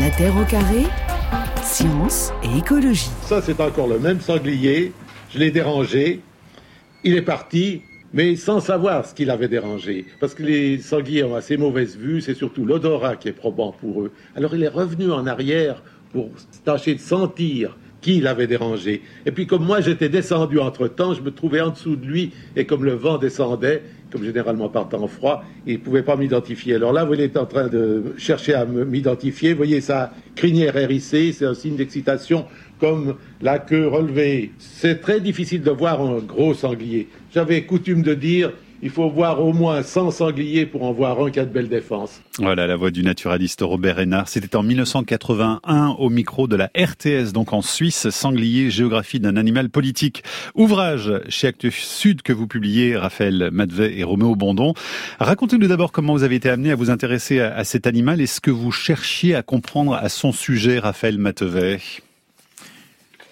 La Terre au carré, science et écologie. Ça, c'est encore le même sanglier. Je l'ai dérangé. Il est parti, mais sans savoir ce qu'il avait dérangé. Parce que les sangliers ont assez mauvaise vue, c'est surtout l'odorat qui est probant pour eux. Alors il est revenu en arrière pour tâcher de sentir qui l'avait dérangé. Et puis comme moi j'étais descendu entre-temps, je me trouvais en dessous de lui, et comme le vent descendait, comme généralement par temps froid, il ne pouvait pas m'identifier. Alors là, vous êtes en train de chercher à m'identifier. Vous voyez sa crinière hérissée, c'est un signe d'excitation, comme la queue relevée. C'est très difficile de voir un gros sanglier. J'avais coutume de dire, il faut voir au moins 100 sangliers pour en voir un a de belles défenses. Voilà la voix du naturaliste Robert Renard. C'était en 1981 au micro de la RTS, donc en Suisse, Sanglier, géographie d'un animal politique. Ouvrage chez Actes Sud que vous publiez, Raphaël Madvet et Roméo Bondon. Racontez-nous d'abord comment vous avez été amené à vous intéresser à, cet animal et ce que vous cherchiez à comprendre à son sujet, Raphaël Madvet?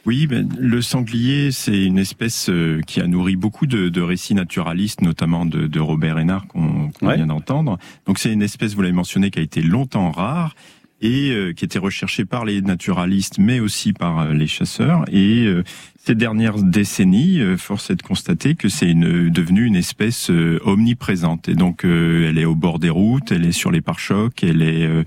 Oui, ben, le sanglier, c'est une espèce euh, qui a nourri beaucoup de, de récits naturalistes, notamment de, de Robert Hénard qu'on vient d'entendre. Donc c'est une espèce, vous l'avez mentionné, qui a été longtemps rare et euh, qui était recherchée par les naturalistes, mais aussi par euh, les chasseurs. Et ces dernières décennies, force est de constater que c'est une, devenu une espèce omniprésente. Et donc, elle est au bord des routes, elle est sur les pare-chocs, elle est euh,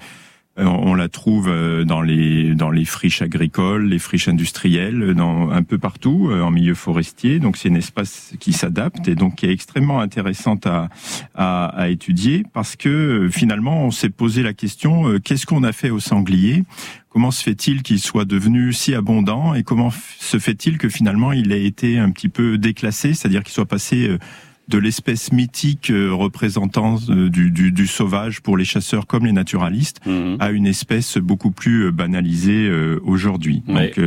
on la trouve euh, dans les dans les friches agricoles, les friches industrielles, dans un peu partout euh, en milieu forestier. Donc c'est un espace qui s'adapte et donc qui est extrêmement intéressante à, à, à étudier parce que finalement on s'est posé la question qu'est-ce qu'on a fait au sanglier? Comment se fait-il qu'il soit devenu si abondant et comment se fait-il que finalement il ait été un petit peu déclassé, c'est-à-dire qu'il soit passé de l'espèce mythique euh, représentant euh, du, du, du, sauvage pour les chasseurs comme les naturalistes mhm. à une espèce beaucoup plus euh, banalisée aujourd'hui. Donc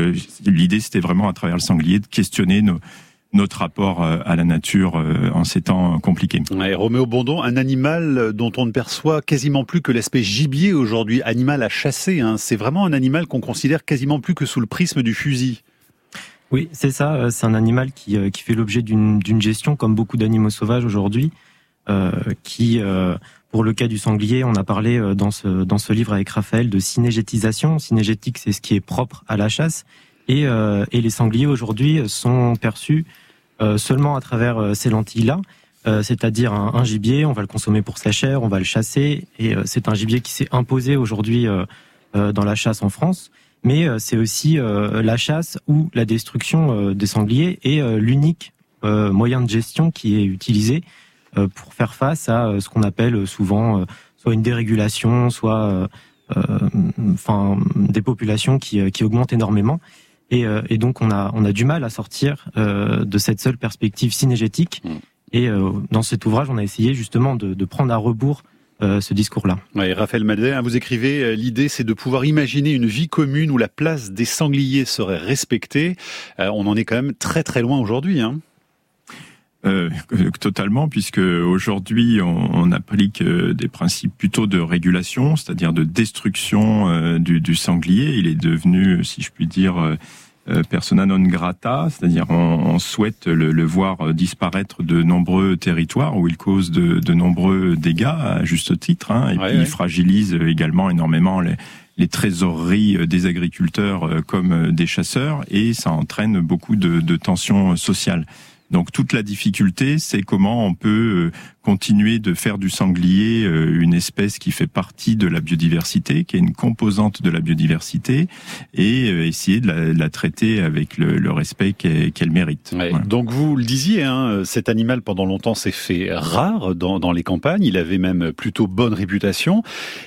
l'idée c'était vraiment à travers le sanglier de questionner nos, notre rapport à la nature en ces temps compliqués. Ouais, Roméo Bondon, un animal dont on ne perçoit quasiment plus que l'aspect gibier aujourd'hui, animal à chasser. Hein. C'est vraiment un animal qu'on considère quasiment plus que sous le prisme du fusil. Oui, c'est ça. Euh, c'est un animal qui, euh, qui fait l'objet d'une gestion, comme beaucoup d'animaux sauvages aujourd'hui, euh, qui, euh, pour le cas du sanglier, on a parlé dans ce, dans ce livre avec Raphaël de cinégétisation. Cinégétique, c'est ce qui est propre à la chasse. Et, euh, et les sangliers aujourd'hui sont perçus seulement à travers ces lentilles-là. c'est-à-dire un, un, gibier, on va le consommer pour sa chair, on va le chasser, et c'est un gibier qui s'est imposé aujourd'hui dans la chasse en France mais euh, c'est aussi euh, la chasse ou la destruction euh, des sangliers et l'unique moyen de gestion qui est utilisé pour faire face à ce qu'on appelle souvent soit une dérégulation, soit enfin des populations qui, qui augmentent énormément. Et, et, donc on a on a du mal à sortir de cette seule perspective cinégétique. Mmh. Et dans cet ouvrage, on a essayé justement de, de prendre à rebours ce discours-là. Ouais, Raphaël Madé, hein, vous écrivez, euh, l'idée c'est de pouvoir imaginer une vie commune où la place des sangliers serait respectée. Euh, on en est quand même très très loin aujourd'hui. Hein. Euh, totalement, puisque aujourd'hui on, on, applique des principes plutôt de régulation, c'est-à-dire de destruction du, du, sanglier. Il est devenu, si je puis dire, euh, persona non grata, c'est-à-dire on, souhaite le, voir disparaître de nombreux territoires où il cause de, de nombreux dégâts à juste titre, hein, et puis il fragilise également énormément les, les trésoreries des agriculteurs euh, comme des chasseurs et ça entraîne beaucoup de, de tensions sociales. Donc toute la difficulté, c'est comment on peut euh, continuer de faire du sanglier euh, une espèce qui fait partie de la biodiversité, qui est une composante de la biodiversité, et euh, essayer de la, traiter avec le, respect qu'elle mérite. Donc vous le disiez, hein, cet animal pendant longtemps s'est fait rare dans, dans, les campagnes, il avait même plutôt bonne réputation,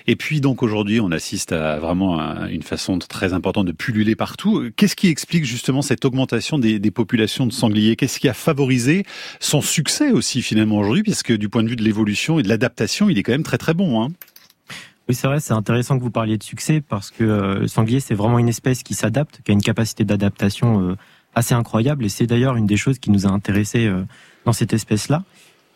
et puis donc aujourd'hui on assiste à vraiment une façon très importante de pulluler partout. Qu'est-ce qui explique justement cette augmentation des, des populations de sangliers? Qu'est-ce qui a favorisé son succès aussi finalement aujourd'hui, puisque du point de vue de l'évolution et de l'adaptation, il est quand même très très bon. Hein. Oui, c'est vrai, c'est intéressant que vous parliez de succès parce que euh, le sanglier, c'est vraiment une espèce qui s'adapte, qui a une capacité d'adaptation euh, assez incroyable et c'est d'ailleurs une des choses qui nous a intéressés euh, dans cette espèce-là.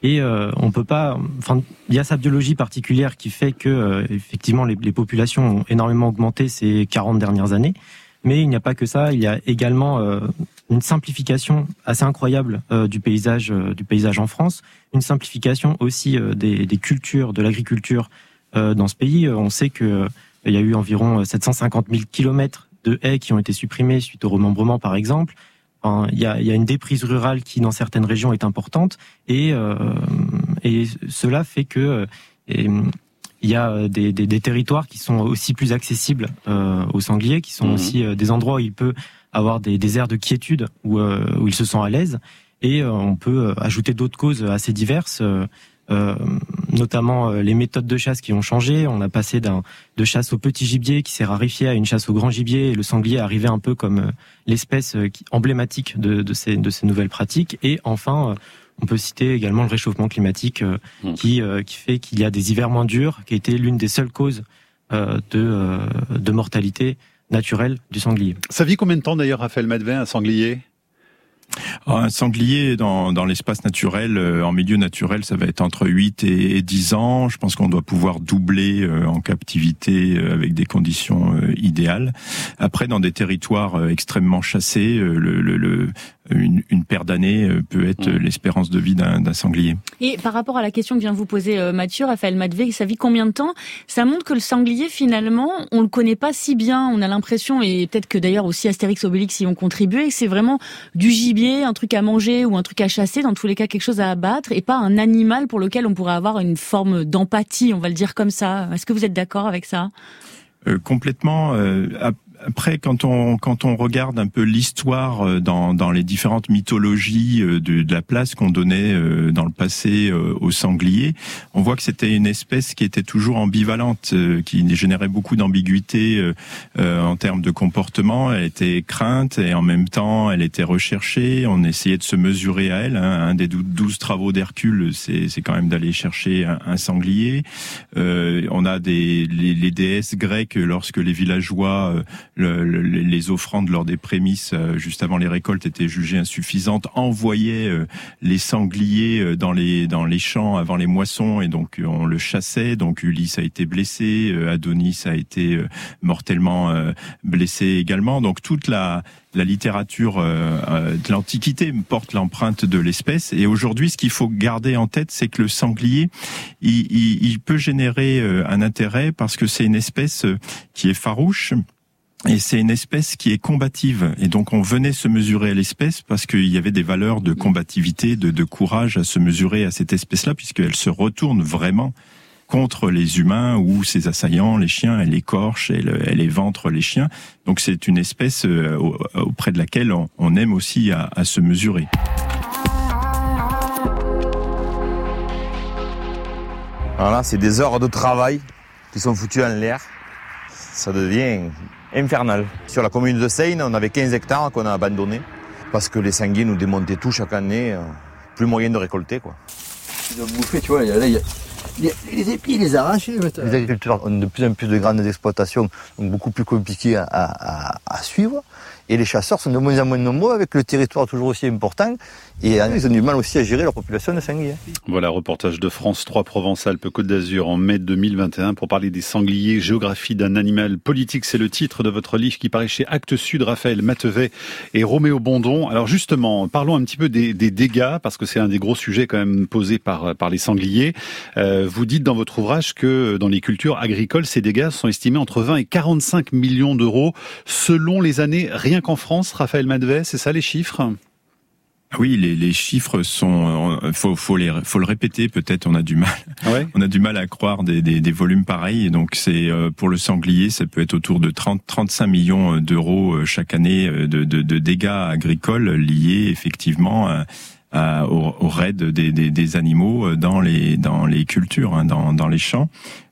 Et on peut pas, enfin, il y a sa biologie particulière qui fait que effectivement les, les, populations ont énormément augmenté ces 40 dernières années. Mais il n'y a pas que ça, il y a également une simplification assez incroyable euh, du paysage euh, du paysage en France, une simplification aussi euh, des, cultures, de l'agriculture dans ce pays. On sait que Il y a eu environ 750 000 kilomètres de haies qui ont été supprimés suite au remembrement, par exemple. il, y a, une déprise rurale qui, dans certaines régions, est importante, et cela fait que il y a des, territoires qui sont aussi plus accessibles aux sangliers, qui sont mmh. aussi des endroits où il peut avoir des, des aires de quiétude où, où ils se sentent à l'aise. Et on peut ajouter d'autres causes assez diverses. Euh, notamment euh, les méthodes de chasse qui ont changé. On a passé d'un de chasse au petit gibier qui s'est rarifié à une chasse au grand gibier et le sanglier est arrivé un peu comme euh, l'espèce emblématique de, de, ces, de ces nouvelles pratiques. Et enfin, on peut citer également le réchauffement climatique mmh. qui, qui fait qu'il y a des hivers moins durs, qui a été l'une des seules causes de, de mortalité naturelle du sanglier. Ça vit combien de temps d'ailleurs, Raphaël Madvin, un sanglier? Ah, un sanglier dans, dans l'espace naturel, euh, en milieu naturel, ça va être entre 8 et, 10 ans. Je pense qu'on doit pouvoir doubler euh, en captivité euh, avec des conditions idéales. Après, dans des territoires extrêmement chassés, le, le, le une, une paire d'années euh, peut être mmh. l'espérance de vie d'un sanglier. Et par rapport à la question que vient vous poser euh, Mathieu, Raphaël Madvé, ça vit combien de temps? Ça montre que le sanglier, finalement, on le connaît pas si bien. On a l'impression, et peut-être que d'ailleurs aussi Astérix Obélix y ont contribué, que c'est vraiment du gibier, un truc à manger ou un truc à chasser, dans tous les cas quelque chose à abattre, et pas un animal pour lequel on pourrait avoir une forme d'empathie, on va le dire comme ça. Est-ce que vous êtes d'accord avec ça? Euh, complètement. Euh, après, quand on quand on regarde un peu l'histoire euh, dans dans les différentes mythologies euh, de, de la place qu'on donnait euh, dans le passé aux sangliers, on voit que c'était une espèce qui était toujours ambivalente, qui générait beaucoup d'ambiguïté en termes de comportement. Elle était crainte et en même temps, elle était recherchée. On essayait de se mesurer à elle. Hein. Un des douze travaux d'Hercule, c'est c'est quand même d'aller chercher un, sanglier. on a des les, les déesses grecques lorsque les villageois les offrandes lors des prémices, euh, juste avant les récoltes, étaient jugées insuffisantes, envoyaient euh, les sangliers euh, dans les dans les champs avant les moissons et donc on le chassait. Donc Ulysse a été blessé, Adonis a été mortellement blessé également. Donc toute la la littérature de l'Antiquité porte l'empreinte de l'espèce. Et aujourd'hui, ce qu'il faut garder en tête, c'est que le sanglier, il, il peut générer un intérêt parce que c'est une espèce qui est farouche, et c'est une espèce qui est combative. Et donc on venait se mesurer à l'espèce parce qu'il y avait des valeurs de combativité, de, de courage à se mesurer à cette espèce-là, puisqu'elle se retourne vraiment contre les humains ou ses assaillants, les chiens, elle écorche, elle, elle éventre les chiens. Donc c'est une espèce euh, auprès de laquelle on, aime aussi à, à se mesurer. Voilà, c'est des heures de travail qui sont foutues en l'air. Ça devient infernal. Sur la commune de Seine, on avait 15 hectares qu'on a abandonnés parce que les sangliers nous démontaient tout chaque année. Euh, plus moyen de récolter, quoi. Ils doivent bouffer, tu vois, il y a, il y a, les épis, les arrachent. Les agriculteurs ont de plus en plus de grandes exploitations, donc beaucoup plus compliquées à, à, à suivre. Et les chasseurs sont de moins en moins nombreux avec le territoire toujours aussi important. Et ils ont du mal aussi à gérer leur population de sangliers. Voilà, reportage de France 3 Provence-Alpes-Côte d'Azur en mai 2021 pour parler des sangliers, géographie d'un animal politique. C'est le titre de votre livre qui paraît chez Actes Sud, Raphaël Matevet et Roméo Bondon. Alors justement, parlons un petit peu des, des dégâts parce que c'est un des gros sujets quand même posés par, par les sangliers. Euh, vous dites dans votre ouvrage que dans les cultures agricoles, ces dégâts sont estimés entre 20 et 45 millions d'euros selon les années rien qu'en France, Raphaël Madvet, c'est ça les chiffres? Oui, les, les, chiffres sont, euh, faut, faut, les, faut le répéter. Peut-être on a du mal, ah on a du mal à croire des, des, des volumes pareils. Et donc c'est euh, pour le sanglier, ça peut être autour de 30, 35 millions euh, d'euros chaque année de, de, de, dégâts agricoles liés effectivement à, au, au, raid des, des, des, animaux dans les dans les cultures, hein, dans, dans les champs.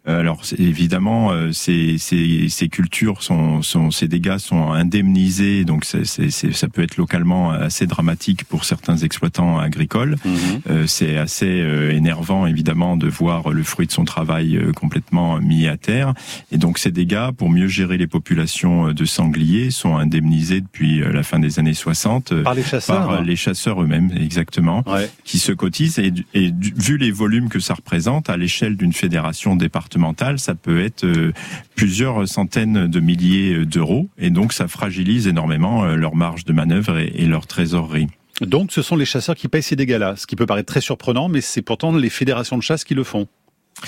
Euh, alors évidemment, euh, ces, ces, ces, cultures sont, sont, ces dégâts sont indemnisés, donc c'est, c'est, ça peut être localement assez dramatique pour certains exploitants agricoles. Mhm. Euh, c'est assez énervant évidemment de voir le fruit de son travail complètement mis à terre. Et donc ces dégâts, pour mieux gérer les populations de sangliers, sont indemnisés depuis la fin des années 60 par les chasseurs, par les chasseurs eux-mêmes, exactement, qui se cotisent. Et, et vu les volumes que ça représente à l'échelle d'une fédération départementale ça peut être euh, plusieurs centaines de milliers d'euros, et donc ça fragilise énormément euh, leur marge de manœuvre et, leur trésorerie. Donc ce sont les chasseurs qui payent ces dégâts-là, ce qui peut paraître très surprenant, mais c'est pourtant les fédérations de chasse qui le font.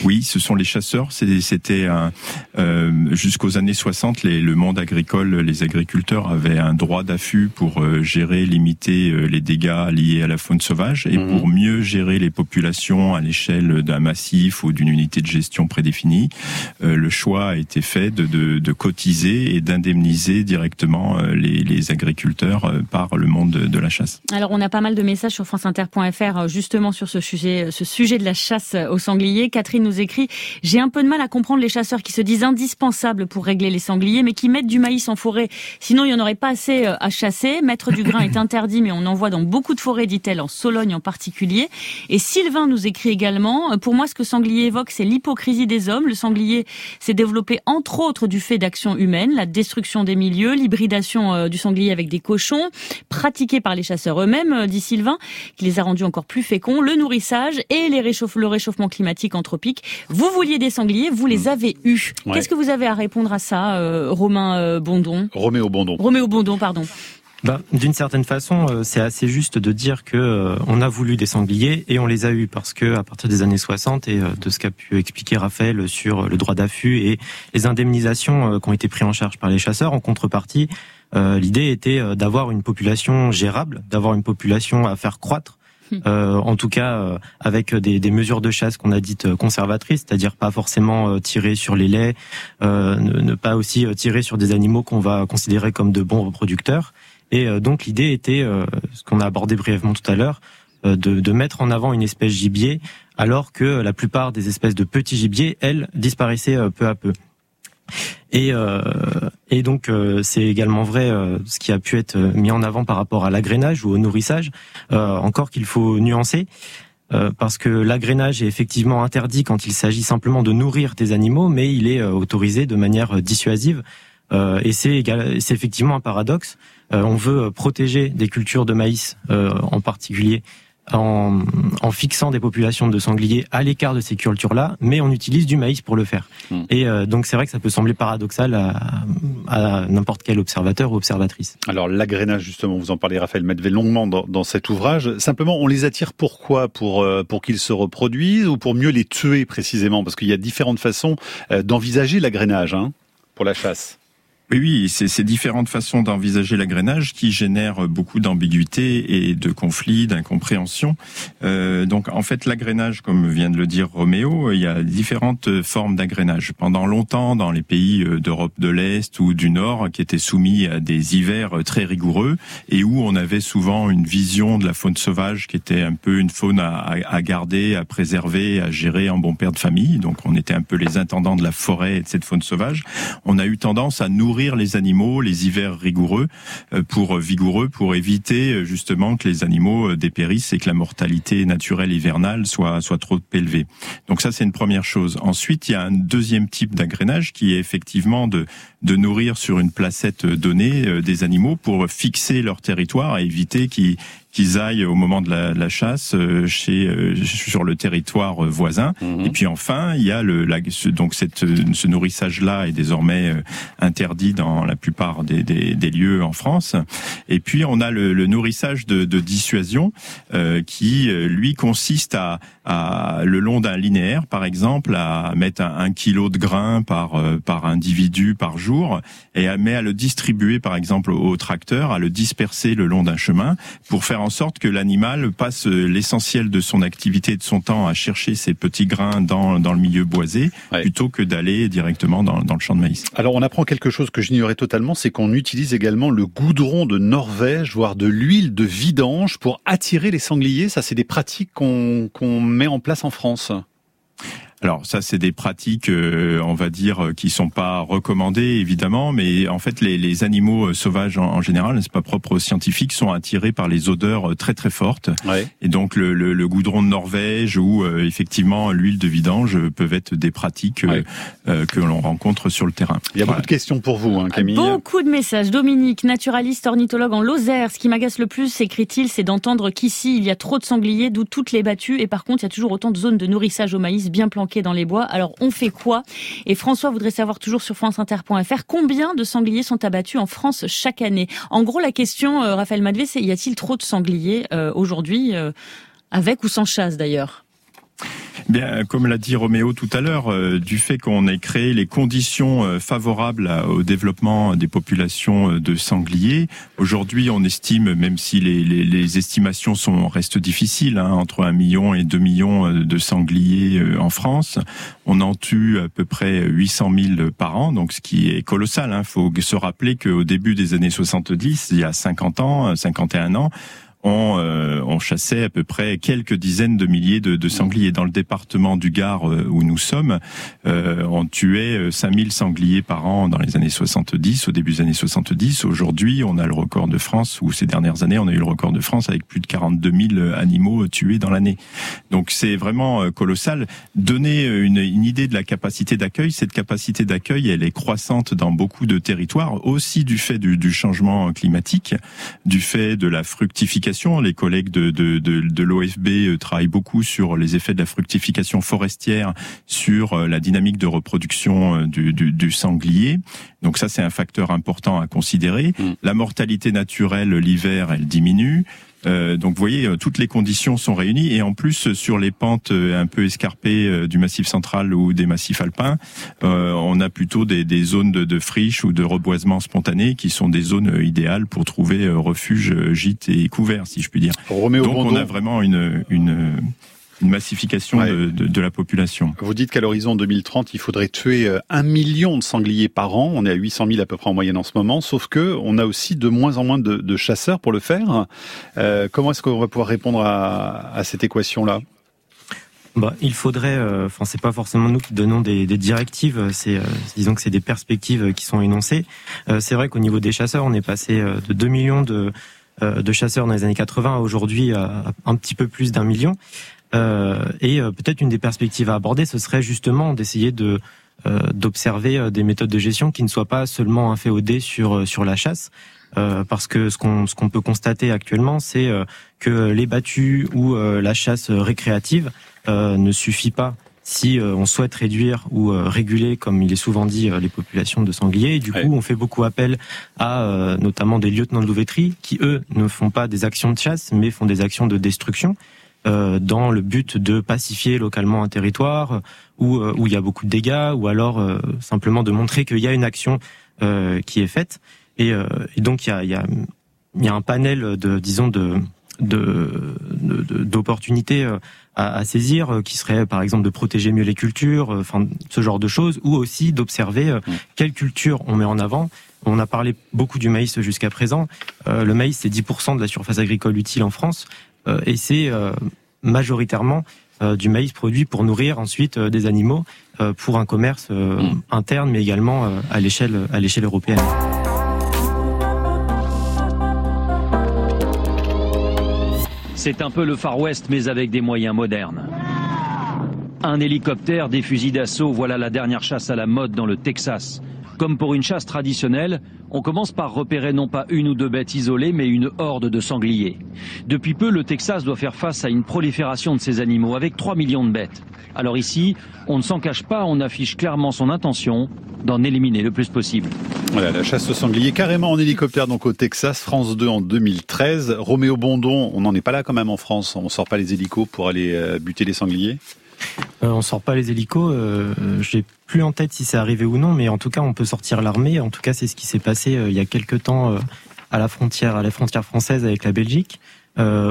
Oui, ce sont les chasseurs. C'était euh, jusqu'aux années 60, les, le monde agricole, les agriculteurs avaient un droit d'affût pour euh, gérer, limiter euh, les dégâts liés à la faune sauvage et mhm. pour mieux gérer les populations à l'échelle d'un massif ou d'une unité de gestion prédéfinie. Euh, le choix a été fait de, de, de cotiser et d'indemniser directement les, les, agriculteurs par le monde de, de, la chasse. Alors, on a pas mal de messages sur franceinter.fr justement sur ce sujet, ce sujet de la chasse au sanglier. Catherine nous écrit J'ai un peu de mal à comprendre les chasseurs qui se disent indispensables pour régler les sangliers, mais qui mettent du maïs en forêt. Sinon, il n'y en aurait pas assez euh, à chasser. Mettre du grain est interdit, mais on en voit dans beaucoup de forêts, dit-elle, en Sologne en particulier. Et Sylvain nous écrit également Pour moi, ce que sanglier évoque, c'est l'hypocrisie des hommes. Le sanglier s'est développé entre autres du fait d'actions humaines, la destruction des milieux, l'hybridation euh, du sanglier avec des cochons, pratiquée par les chasseurs eux-mêmes, euh, dit Sylvain, qui les a rendus encore plus féconds, le nourrissage et les le réchauffement climatique anthropique vous vouliez des sangliers, vous les hmm. avez eus. Qu'est-ce que vous avez à répondre à ça, euh, Romain euh, Bondon Roméo Bondon. Roméo Bondon, pardon. Bah, d'une certaine façon, euh, c'est assez juste de dire que on a voulu des sangliers et on les a eus parce que à partir des années 60 et de ce qu'a pu expliquer Raphaël sur le droit d'affût et les indemnisations qui ont été prises en charge par les chasseurs en contrepartie, l'idée était d'avoir une population gérable, d'avoir une population à faire croître euh, en tout cas euh, avec des, des, mesures de chasse qu'on a dites euh, conservatrices, c'est-à-dire pas forcément tirer sur les laits, ne, ne, pas aussi tirer sur des animaux qu'on va considérer comme de bons reproducteurs. Et donc l'idée était, ce qu'on a abordé brièvement tout à l'heure, de, de, mettre en avant une espèce gibier, alors que la plupart des espèces de petits gibiers, elles, disparaissaient peu à peu. Et, euh, et donc euh, c'est également vrai euh, ce qui a pu être mis en avant par rapport à l'agrénage ou au nourrissage, encore qu'il faut nuancer. parce que l'agrénage est effectivement interdit quand il s'agit simplement de nourrir des animaux, mais il est autorisé de manière dissuasive. et c'est effectivement un paradoxe. on veut protéger des cultures de maïs en particulier en, en, fixant des populations de sangliers à l'écart de ces cultures-là, mais on utilise du maïs pour le faire. Hmm. Et euh, donc c'est vrai que ça peut sembler paradoxal à, à n'importe quel observateur ou observatrice. Alors l'agrainage, justement, vous en parlez Raphaël Medvé longuement dans, dans, cet ouvrage. Simplement, on les attire pourquoi Pour, euh, pour qu'ils se reproduisent ou pour mieux les tuer précisément? Parce qu'il y a différentes façons euh, d'envisager l'agrainage hein, pour la chasse. Oui, c'est ces différentes façons d'envisager l'agrainage qui génèrent beaucoup d'ambiguïté et de conflits, d'incompréhension. Euh, donc, en fait, l'agrainage, comme vient de le dire Roméo, il y a différentes formes d'agrainage. Pendant longtemps, dans les pays euh, d'Europe de l'Est ou du Nord, qui étaient soumis à des hivers très rigoureux et où on avait souvent une vision de la faune sauvage qui était un peu une faune à, à garder, à préserver, à gérer en bon père de famille. Donc, on était un peu les intendants de la forêt et de cette faune sauvage. On a eu tendance à nourrir les animaux les hivers rigoureux euh, pour euh, vigoureux pour éviter euh, justement que les animaux dépérissent et que la mortalité naturelle hivernale soit soit trop élevée. Donc ça c'est une première chose. Ensuite, il y a un deuxième type d'agrainage qui est effectivement de de nourrir sur une placette donnée des animaux pour fixer leur territoire et éviter qu'ils qu'ils aillent au moment de la, la chasse euh, chez euh, sur le territoire euh, voisin. Mhm. Et puis enfin, il y a le la, donc cette ce nourrissage là est désormais interdit dans la plupart des, des, des, lieux en France. Et puis on a le, le nourrissage de, de dissuasion euh, qui lui consiste à, à le long d'un linéaire, par exemple, à mettre un, un, kilo de grain par par individu par jour et à, mais à le distribuer par exemple au tracteur, à le disperser le long d'un chemin pour faire en sorte que l'animal passe l'essentiel de son activité et de son temps à chercher ses petits grains dans, dans le milieu boisé, plutôt que d'aller directement dans, dans, le champ de maïs. Alors on apprend quelque chose que j'ignorais totalement, c'est qu'on utilise également le goudron de Norvège, voire de l'huile de vidange pour attirer les sangliers. Ça, c'est des pratiques qu'on qu'on met en place en France. Alors ça, c'est des pratiques, euh, on va dire, euh, qui sont pas recommandées évidemment, mais en fait, les, les animaux euh, sauvages en, général, c'est pas propre aux scientifiques, sont attirés par les odeurs très très fortes. Ouais. Et donc le, le, le, goudron de Norvège ou effectivement l'huile de vidange peuvent être des pratiques que l'on rencontre sur le terrain. Il y a beaucoup de questions pour vous, hein, Camille. Beaucoup de messages. Dominique, naturaliste, ornithologue en Lozère. Ce qui m'agace le plus, écrit-il, c'est d'entendre qu'ici il y a trop de sangliers, d'où toutes les battues, et par contre il y a toujours autant de zones de nourrissage au maïs bien dans les bois. Alors on fait quoi? Et François voudrait savoir toujours sur franceinter.fr combien de sangliers sont abattus en France chaque année? En gros, la question, euh, Raphaël Madvé, c'est y a-t-il trop de sangliers euh, aujourd'hui, euh, avec ou sans chasse d'ailleurs? Bien, comme l'a dit Roméo tout à l'heure, euh, du fait qu'on ait créé les conditions euh, favorables au développement des populations euh, de sangliers, aujourd'hui on estime, même si les, estimations sont restent difficiles, hein, entre un million et deux millions de sangliers en France, on en tue à peu près 800 000 par an, donc ce qui est colossal. Il hein. faut se rappeler qu'au début des années 70, il y a 50 ans, 51 ans, on, euh, on, chassait à peu près quelques dizaines de milliers de, de sangliers. Dans le département du Gard euh, où nous sommes, euh, on tuait 5000 sangliers par an dans les années 70, au début des années 70. Aujourd'hui, on a le record de France, ou ces dernières années, on a eu le record de France avec plus de 42 000 animaux tués dans l'année. Donc c'est vraiment colossal. Donner une, une idée de la capacité d'accueil, cette capacité d'accueil, elle est croissante dans beaucoup de territoires, aussi du fait du, du changement climatique, du fait de la fructification les collègues de, de, de, de l'OFB euh, travaillent beaucoup sur les effets de la fructification forestière sur euh, la dynamique de reproduction euh, du, du, du sanglier. Donc ça, c'est un facteur important à considérer. Mm. La mortalité naturelle l'hiver, elle diminue. Euh, donc vous voyez, euh, toutes les conditions sont réunies et en plus sur les pentes euh, un peu escarpées du massif central ou des massifs alpins, on a plutôt des, des zones de, de, friche ou de reboisement spontané qui sont des zones idéales pour trouver refuge, gîte et couvert, si je puis dire. donc on a vraiment une, une une massification de, la population. Vous dites qu'à l'horizon 2030, il faudrait tuer euh, un million de sangliers par an. On est à 800 000 à peu près en moyenne en ce moment, sauf que on a aussi de moins en moins de, chasseurs pour le faire. Euh, comment est-ce qu'on va pouvoir répondre à, cette équation-là? Bah, il faudrait, euh, enfin c'est pas forcément nous qui donnons des, directives, c'est disons que c'est des perspectives qui sont énoncées. c'est vrai qu'au niveau des chasseurs, on est passé de 2 millions de, de chasseurs dans les années 80 à aujourd'hui à un petit peu plus d'un million. Euh, et euh, peut-être une des perspectives à aborder, ce serait justement d'essayer de euh, d'observer des méthodes de gestion qui ne soient pas seulement inféodées sur sur la chasse, parce que ce qu'on ce qu'on peut constater actuellement, c'est que les battues ou la chasse récréative ne suffit pas si on souhaite réduire ou réguler, comme il est souvent dit, les populations de sangliers. Et du coup, on fait beaucoup appel à notamment des lieutenants de louveterie qui, eux, ne font pas des actions de chasse, mais font des actions de destruction. Euh, dans le but de pacifier localement un territoire où, euh, où il y a beaucoup de dégâts, ou alors euh, simplement de montrer qu'il y a une action qui est faite. Et, et donc il y a, il y, a, il y a un panel de, disons, de d'opportunités de, à, à, saisir, qui serait par exemple de protéger mieux les cultures, enfin ce genre de choses, ou aussi d'observer mmh. quelle culture on met en avant. On a parlé beaucoup du maïs jusqu'à présent. le maïs, c'est 10% de la surface agricole utile en France. Euh, et c'est euh, majoritairement euh, du maïs produit pour nourrir ensuite des animaux pour un commerce mm. interne, mais également à l'échelle à l'échelle européenne. C'est un peu le Far West, mais avec des moyens modernes. Un hélicoptère, des fusils d'assaut, voilà la dernière chasse à la mode dans le Texas. Comme pour une chasse traditionnelle, on commence par repérer non pas une ou deux bêtes isolées, mais une horde de sangliers. Depuis peu, le Texas doit faire face à une prolifération de ces animaux, avec 3 millions de bêtes. Alors ici, on ne s'en cache pas, on affiche clairement son intention d'en éliminer le plus possible. Voilà, la chasse aux sangliers carrément en hélicoptère donc au Texas, France 2 en 2013. Roméo Bondon, on n'en est pas là quand même en France, on sort pas les hélicos pour aller euh, buter les sangliers? Euh, on sort pas les hélicos. Euh, J'ai plus en tête si c'est arrivé ou non, mais en tout cas, on peut sortir l'armée. En tout cas, c'est ce qui s'est passé euh, il y a quelques temps euh, à la frontière, à la frontière française avec la Belgique,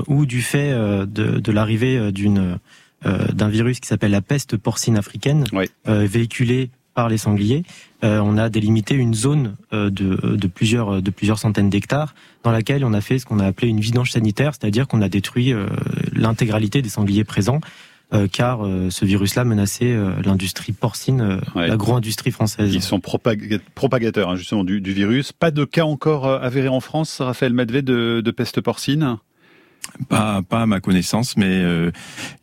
où du fait de, de l'arrivée d'une d'un virus qui s'appelle la peste porcine africaine, véhiculé par les sangliers, on a délimité une zone de, de plusieurs de plusieurs centaines d'hectares dans laquelle on a fait ce qu'on a appelé une vidange sanitaire, c'est-à-dire qu'on a détruit l'intégralité des sangliers présents euh, car euh, ce virus-là menaçait euh, l'industrie porcine, l'agro-industrie française. Ils sont propagateurs hein, justement du, virus. Pas de cas encore avérés en France, Raphaël Madvet, de, de peste porcine? Pas, pas à ma connaissance, mais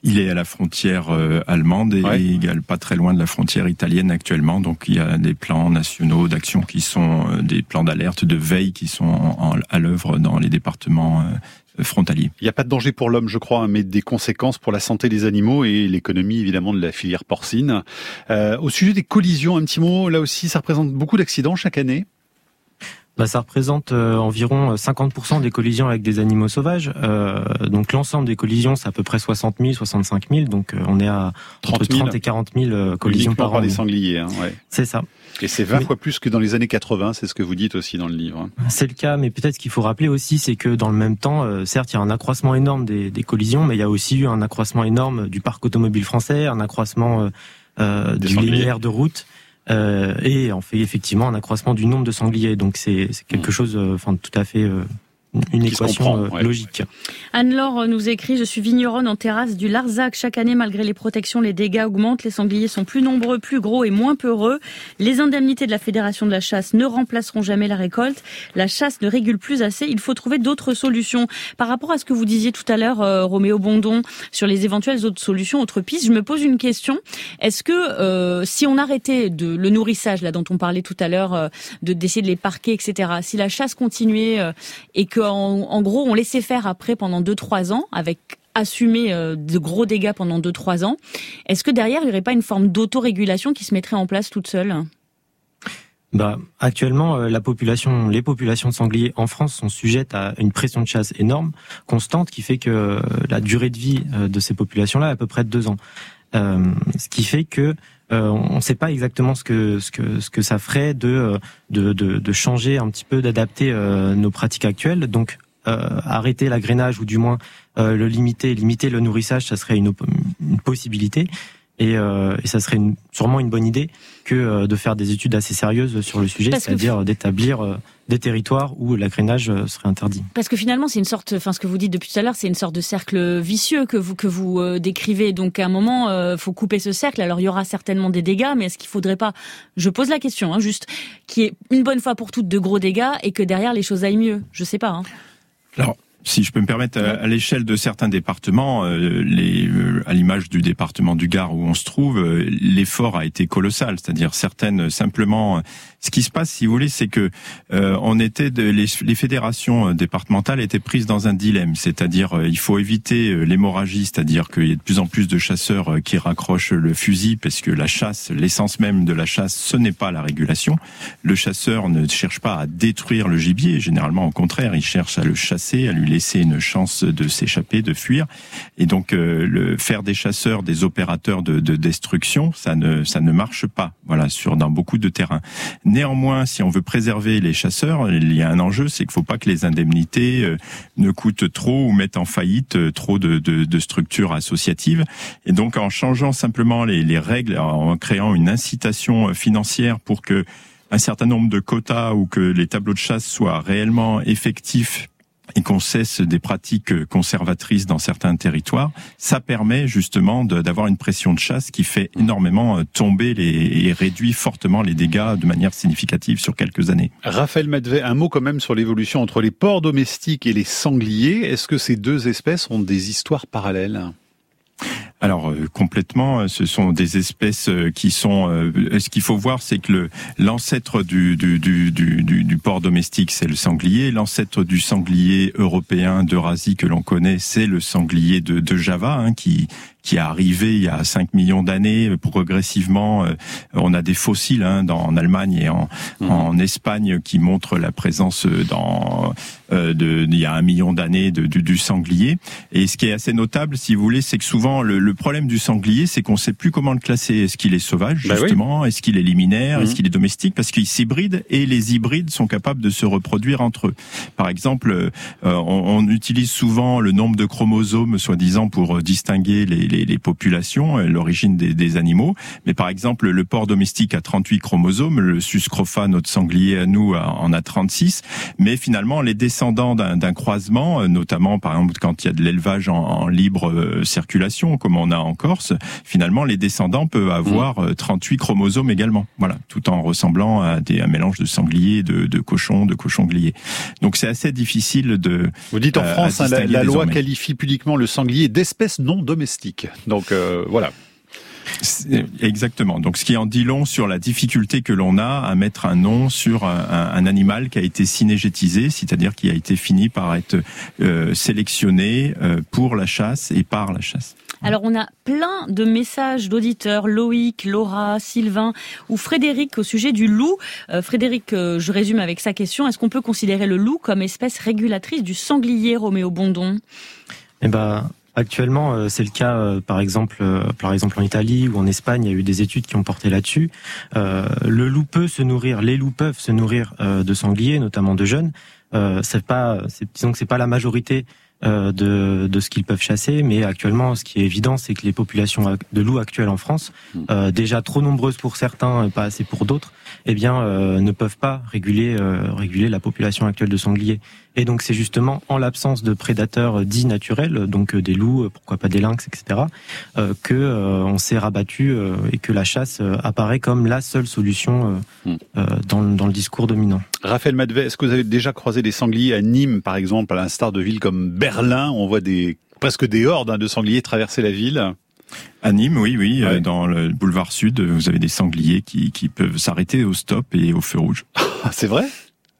il est à la frontière allemande et également pas très loin de la frontière italienne actuellement. Donc il y a des plans nationaux d'action qui sont des plans d'alerte, de veille qui sont à l'œuvre dans les départements Il n'y a pas de danger pour l'homme, je crois, mais des conséquences pour la santé des animaux et l'économie évidemment de la filière porcine. Euh, au sujet des collisions, un petit mot, là aussi, ça représente beaucoup d'accidents chaque année bah, ça représente euh, environ 50% des collisions avec des animaux sauvages. Euh, donc l'ensemble des collisions, c'est à peu près 60 000, 65 000. Donc euh, on est à 30 entre 30 et 40 000 collisions par an. des sangliers, hein, ouais. C'est ça. Et c'est 20 fois plus que dans les années 80, c'est ce que vous dites aussi dans le livre. Hein. C'est le cas, mais peut-être qu'il faut rappeler aussi, c'est que dans le même temps, certes, il y a un accroissement énorme des, des, collisions, mais il y a aussi eu un accroissement énorme du parc automobile français, un accroissement euh, du linéaire de route. Euh, et on fait effectivement un accroissement du nombre de sangliers. Donc c'est quelque mmh. chose, euh, enfin tout à fait euh, une équation euh, logique. Anne-Laure nous écrit, je suis vigneronne en terrasse du Larzac. Chaque année, malgré les protections, les dégâts augmentent. Les sangliers sont plus nombreux, plus gros et moins peureux. Les indemnités de la Fédération de la chasse ne remplaceront jamais la récolte. La chasse ne régule plus assez. Il faut trouver d'autres solutions. Par rapport à ce que vous disiez tout à l'heure, euh, Roméo Bondon, sur les éventuelles autres solutions, autres pistes, je me pose une question. Est-ce que euh, si on arrêtait de, le nourrissage, là dont on parlait tout à l'heure, de d'essayer de les parquer, etc., si la chasse continuait et que en, gros, on laissait faire après pendant 2-3 ans avec assumer euh, de gros dégâts pendant 2-3 ans. Est-ce que derrière, il n'y aurait pas une forme d'autorégulation qui se mettrait en place toute seule? Bah, actuellement, euh, les populations de sangliers en France sont sujettes à une pression de chasse énorme, constante, qui fait que euh, la durée de vie de ces populations-là est à peu près de deux ans. ce qui fait que on ne sait pas exactement ce que ce que ce que ça ferait de de, de, changer un petit peu, d'adapter nos pratiques actuelles. Donc euh, arrêter l'agrénage ou du moins euh, le limiter, limiter le nourrissage, ça serait une, possibilité. Et, euh, et, ça serait une, sûrement une bonne idée que de faire des études assez sérieuses sur le sujet, c'est-à-dire d'établir des territoires où l'agrénage serait interdit. Parce que finalement, c'est une sorte, enfin ce que vous dites depuis tout à l'heure, c'est une sorte de cercle vicieux que vous que vous décrivez. Donc à un moment, il faut couper ce cercle. Alors il y aura certainement des dégâts, mais est-ce qu'il faudrait pas, je pose la question, hein, juste, qu'il y ait une bonne fois pour toutes de gros dégâts et que derrière les choses aillent mieux Je sais pas. Hein. Alors, si je peux me permettre, à, l'échelle de certains départements, euh, les, euh, à l'image du département du Gard où on se trouve, euh, l'effort a été colossal. C'est-à-dire certaines simplement ce qui se passe, si vous voulez, c'est que euh, on était de, les, les, fédérations euh, départementales étaient prises dans un dilemme, c'est-à-dire euh, il faut éviter euh, l'hémorragie, c'est-à-dire qu'il y a de plus en plus de chasseurs qui raccrochent le fusil parce que la chasse, l'essence même de la chasse, ce n'est pas la régulation. Le chasseur ne cherche pas à détruire le gibier, généralement au contraire, il cherche à le chasser, à lui laisser une chance de s'échapper, de fuir. Et donc le faire des chasseurs des opérateurs de, de destruction, ça ne ça ne marche pas. Voilà, sur dans beaucoup de terrains. Néanmoins, si on veut préserver les chasseurs, il y a un enjeu, c'est qu'il faut pas que les indemnités euh, ne coûtent trop ou mettent en faillite euh, trop de, structures associatives. Et donc, en changeant simplement les, règles, en créant une incitation euh, financière pour que un certain nombre de quotas ou que les tableaux de chasse soient réellement effectifs et qu'on cesse des pratiques conservatrices dans certains territoires, ça permet justement d'avoir une pression de chasse qui fait énormément euh, tomber les, et réduit fortement les dégâts de manière significative sur quelques années. Raphaël Madvet, un mot quand même sur l'évolution entre les porcs domestiques et les sangliers. Est-ce que ces deux espèces ont des histoires parallèles? Alors euh, complètement, euh, ce sont des espèces euh, qui sont. ce qu'il faut voir, c'est que le l'ancêtre du du, du, du, du porc domestique, c'est le sanglier. L'ancêtre du sanglier européen d'Eurasie que l'on connaît, c'est le sanglier de, de Java, hein, qui qui est arrivé il y a 5 millions d'années progressivement. On a des fossiles hein, dans, en Allemagne et en, mmh. en Espagne qui montrent la présence dans de, il y a un million d'années de, du, sanglier. Et ce qui est assez notable, si vous voulez, c'est que souvent le, le problème du sanglier, c'est qu'on ne sait plus comment le classer. Est-ce qu'il est sauvage, bah justement? Est-ce qu'il est liminaire? Est-ce mhm. qu'il est domestique? Parce qu'il s'hybride et les hybrides sont capables de se reproduire entre eux. Par exemple, euh, on, utilise souvent le nombre de chromosomes, soi-disant, pour euh, distinguer les, les, les populations, euh, l'origine des, des, animaux. Mais par exemple, le porc domestique a 38 chromosomes, le suscrofa, notre sanglier à nous, en a 36. Mais finalement, les descendants d'un croisement, notamment par exemple quand il y a de l'élevage en, en, libre circulation, comme on a en Corse, finalement, les descendants peuvent avoir 38 mmh. euh, chromosomes également. Voilà, tout en ressemblant à des un mélange de sangliers, de, de cochons, de cochons gliés. Donc c'est assez difficile de. Vous dites en euh, France, hein, la, loi qualifie publiquement le sanglier d'espèce non domestique. Donc euh, voilà. Exactement. Donc, ce qui en dit long sur la difficulté que l'on a à mettre un nom sur un, animal qui a été synégétisé, c'est-à-dire qui a été fini par être sélectionné pour la chasse et par la chasse. Alors on a plein de messages d'auditeurs, Loïc, Laura, Sylvain ou Frédéric au sujet du loup. Euh, Frédéric, euh, je résume avec sa question, est-ce qu'on peut considérer le loup comme espèce régulatrice du sanglier, Roméo Bondon? Eh ben, Actuellement, euh, c'est le cas, par exemple, par exemple en Italie ou en Espagne, il y a eu des études qui ont porté là-dessus. le loup peut se nourrir, les loups peuvent se nourrir de sangliers, notamment de jeunes. c'est pas, disons que c'est pas la majorité euh, de, de, ce qu'ils peuvent chasser. Mais actuellement, ce qui est évident, c'est que les populations de loups actuelles en France, euh, déjà trop nombreuses pour certains et pas assez pour d'autres, eh bien, euh, ne peuvent pas réguler, réguler la population actuelle de sangliers. Et donc c'est justement en l'absence de prédateurs dits naturels, donc des loups, pourquoi pas des lynx, etc., que on s'est rabattu et que la chasse apparaît comme la seule solution hmm. dans, dans, le discours dominant. Raphaël Madvet, est-ce que vous avez déjà croisé des sangliers à Nîmes, par exemple, à l'instar de villes comme Berlin On voit des presque des hordes hein, de sangliers traverser la ville? À Nîmes, oui, oui, euh, dans le boulevard Sud, vous avez des sangliers qui, qui peuvent s'arrêter au stop et au feu rouge. c'est vrai?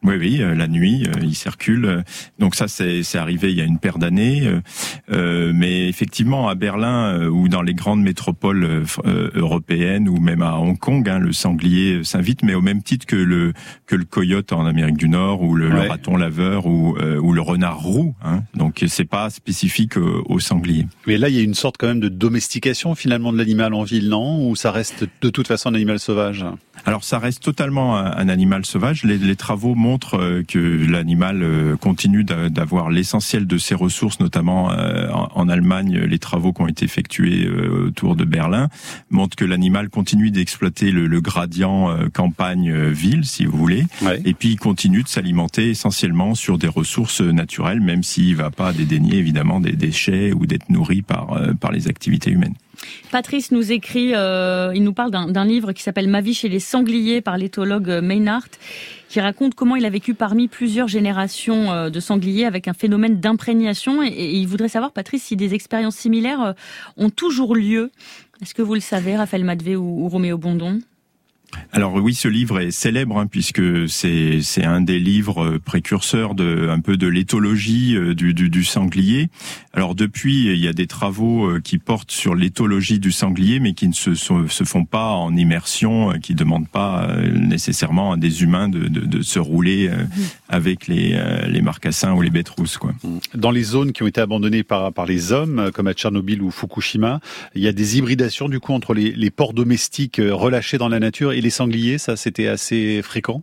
Oui, oui, euh, la nuit, euh, il circule. Donc ça, c'est arrivé il y a une paire d'années. Euh, mais effectivement, à Berlin ou dans les grandes métropoles européennes ou même à Hong Kong, hein, le sanglier s'invite, mais au même titre que le que le coyote en Amérique du Nord ou le, raton laveur ou ou le renard roux. Hein. Donc c'est pas spécifique au sanglier. Mais là, il y a une sorte quand même de domestication finalement de l'animal en ville, non? Ou ça reste de toute façon un animal sauvage? Alors ça reste totalement un, animal sauvage. Les, les travaux montrent montre euh, que l'animal euh, continue d'avoir l'essentiel de ses ressources, notamment euh, en Allemagne, les travaux qui ont été effectués autour de Berlin montrent que l'animal continue d'exploiter le, gradient campagne-ville, si vous voulez, et puis il continue de s'alimenter essentiellement sur des ressources naturelles, même s'il va pas dédaigner évidemment des déchets ou d'être nourri par, par les activités humaines. Patrice nous écrit, euh, il nous parle d'un livre qui s'appelle Ma vie chez les sangliers par l'éthologue Maynard, qui raconte comment il a vécu parmi plusieurs générations euh, de sangliers avec un phénomène d'imprégnation. Et, il voudrait savoir, Patrice, si des expériences similaires euh, ont toujours lieu. Est-ce que vous le savez, Raphaël Madvé ou Roméo Bondon? Alors oui, ce livre est célèbre hein, puisque c'est c'est un des livres précurseurs de un peu de l'éthologie euh, du, du, du, sanglier. Alors depuis, il y a des travaux euh, qui portent sur l'éthologie du sanglier, mais qui ne se, se font pas en immersion, euh, qui demandent pas nécessairement à des humains de, de, de se rouler avec les les marcassins ou les bêtes rousses. Quoi. Dans les zones qui ont été abandonnées par par les hommes, comme à Tchernobyl ou Fukushima, il y a des hybridations du coup entre les, les porcs domestiques relâchés dans la nature et les sangliers, ça c'était assez fréquent?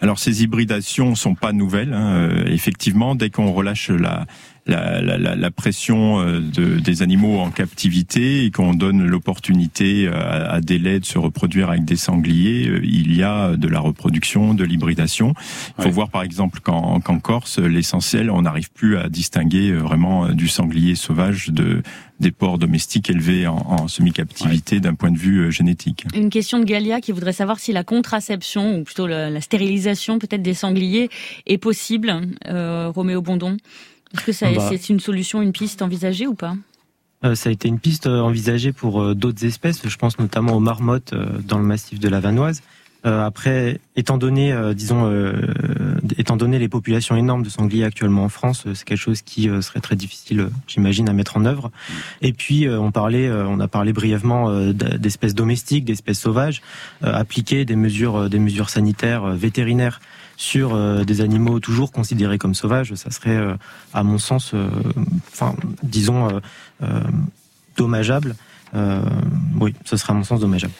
Alors ces hybridations sont pas nouvelles. Hein. Euh, effectivement, dès qu'on relâche la, la, la, la, pression euh, de, des animaux en captivité et qu'on donne l'opportunité euh, à, à, des laits de se reproduire avec des sangliers, euh, il y a de la reproduction, de l'hybridation. Il faut voir par exemple qu'en Corse, l'essentiel, on n'arrive plus à distinguer vraiment du sanglier sauvage de des porcs domestiques élevés en, en semi-captivité d'un point de vue génétique. Une question de Galia qui voudrait savoir si la contraception, ou plutôt la, la stérilisation peut-être des sangliers, est possible, euh, Roméo Bondon est-ce que ah bah. c'est une solution, une piste envisagée ou pas euh, ça a été une piste euh, envisagée pour euh, d'autres espèces. Je pense notamment aux marmottes dans le massif de la Vanoise. après, étant donné, disons, étant donné les populations énormes de sangliers actuellement en France, c'est quelque chose qui serait très difficile, j'imagine, à mettre en œuvre. Et puis, on parlait, on a parlé brièvement d'espèces domestiques, d'espèces sauvages, appliquer des mesures, des mesures sanitaires vétérinaires sur euh, des animaux toujours considérés comme sauvages, ça serait, euh, à mon sens, euh, enfin, disons, dommageable. oui, ce serait à mon sens dommageable.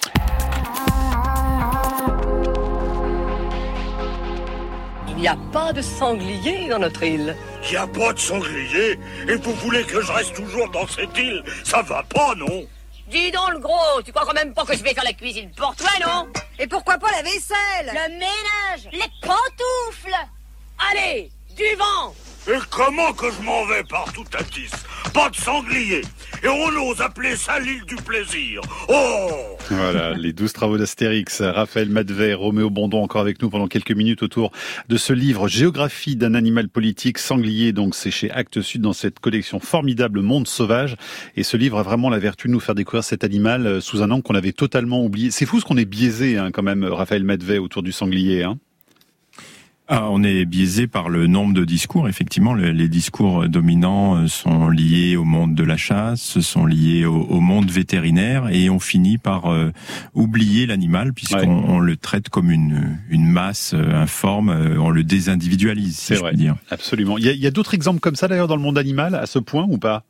Il n'y a pas de sanglier dans notre île. Il n'y a pas de sanglier Et vous voulez que je reste toujours dans cette île? Ça va pas, non? Dis donc le gros, tu crois quand même pas que je vais faire la cuisine pour toi, non Et pourquoi pas la vaisselle Le ménage Les pantoufles. Allez, du vent Et comment que je m'en vais partout à Tis Pas de sanglier et on ose appeler ça l'île du plaisir. Oh Voilà, les douze travaux d'Astérix. Raphaël Madvet, Roméo Bondon encore avec nous pendant quelques minutes autour de ce livre Géographie d'un animal politique sanglier. Donc c'est chez Actes Sud dans cette collection formidable Monde sauvage. Et ce livre a vraiment la vertu de nous faire découvrir cet animal euh, sous un angle qu'on avait totalement oublié. C'est fou ce qu'on est biaisé hein, quand même, Raphaël Madvet, autour du sanglier. Hein ah, on est biaisé par le nombre de discours. Effectivement, les discours dominants euh, sont liés au monde de la chasse, sont liés au, monde vétérinaire, et on finit par euh, oublier l'animal puisqu'on le traite comme une, une masse euh, informe, on le désindividualise, si je vrai. dire. Absolument. Il y a, il y a d'autres exemples comme ça d'ailleurs dans le monde animal à ce point ou pas?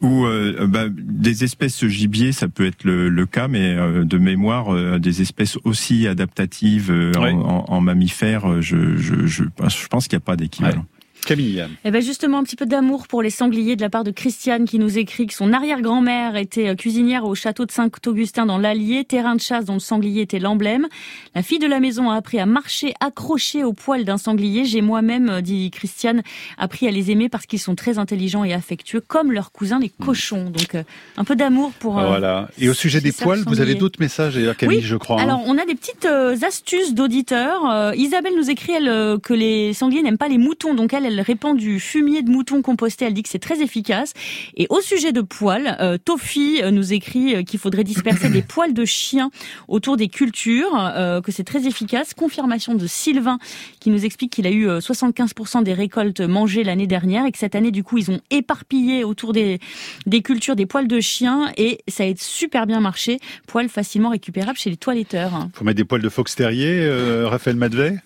Ou euh, bah, des espèces gibier, ça peut être le, cas, mais euh, de mémoire, euh, des espèces aussi adaptatives en, en, mammifères, je, je, je, je pense qu'il n'y a pas d'équivalent. Camille. Eh ben justement, un petit peu d'amour pour les sangliers de la part de Christiane qui nous écrit que son arrière-grand-mère était euh, cuisinière au château de Saint-Augustin dans l'Allier, terrain de chasse dont le sanglier était l'emblème. La fille de la maison a appris à marcher accrochée au poil d'un sanglier. J'ai moi-même, euh, dit Christiane, appris à les aimer parce qu'ils sont très intelligents et affectueux, comme leurs cousins les cochons. Donc euh, un peu d'amour pour. voilà. Et au sujet des poils, vous avez d'autres messages, Camille, je crois. Hein. Alors on a des petites astuces d'auditeurs. Isabelle nous écrit elle, que les sangliers n'aiment pas les moutons, donc elle, elle répand du fumier de mouton composté. Elle dit que c'est très efficace. Et au sujet de poils, euh, Tofi euh, nous écrit euh, qu'il faudrait disperser des poils de chien autour des cultures, euh, que c'est très efficace. Confirmation de Sylvain qui nous explique qu'il a eu 75% des récoltes mangées l'année dernière et que cette année, du coup, ils ont éparpillé autour des, des cultures des poils de chien et ça a super bien marché. Poils facilement récupérables chez les toiletteurs. Faut mettre des poils de fox terrier, Raphaël Madvet?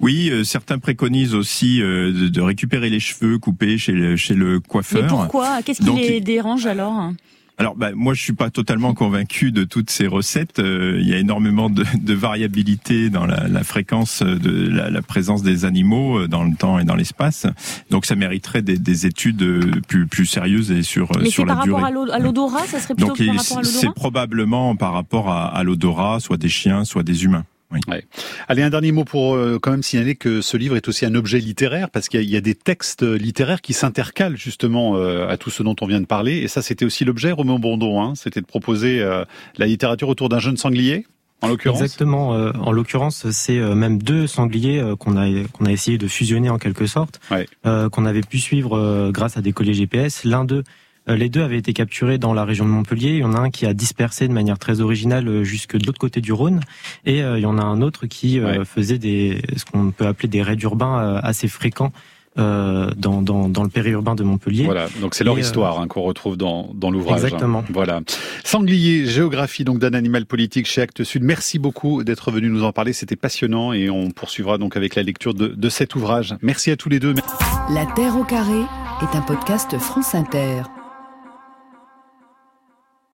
Oui, euh, certains préconisent aussi euh, de, récupérer les cheveux coupés chez le, chez le coiffeur. Mais pourquoi? Qu'est-ce qui les dérange alors? Alors, bah, moi, je suis pas totalement convaincu de toutes ces recettes. Euh, il y a énormément de, de variabilité dans la, la, fréquence de la, la, présence des animaux dans le temps et dans l'espace. Donc, ça mériterait des, des, études plus, plus sérieuses et sur Mais sur la par durée. rapport à l'odorat, ça serait plutôt Donc, par rapport à l'odorat? C'est probablement par rapport à, à l'odorat, soit des chiens, soit des humains. Oui. Ouais. Allez, un dernier mot pour euh, quand même signaler que ce livre est aussi un objet littéraire parce qu'il y, y, a des textes littéraires qui s'intercalent justement euh, à tout ce dont on vient de parler. Et ça, c'était aussi l'objet, Romain Bondon, hein, c'était de proposer euh, la littérature autour d'un jeune sanglier. En l'occurrence. Exactement. Euh, en l'occurrence, c'est même deux sangliers qu'on a qu'on a essayé de fusionner en quelque sorte, ouais. qu'on avait pu suivre grâce à des collèges GPS. L'un d'eux les deux avaient été capturés dans la région de Montpellier. Il y en a un qui a dispersé de manière très originale jusque de l'autre côté du Rhône, et il y en a un autre qui ouais. faisait des ce qu'on peut appeler des raids urbains assez fréquents. Euh, dans, dans, dans, le périurbain de Montpellier. Voilà, donc c'est leur Et, histoire hein, qu'on retrouve dans, dans l'ouvrage. Exactement. Hein. Voilà. Sanglier, géographie donc d'un animal politique chez Actes Sud. Merci beaucoup d'être venu nous en parler, c'était passionnant et on poursuivra donc avec la lecture de, de cet ouvrage. Merci à tous les deux. La Terre au carré est un podcast France Inter.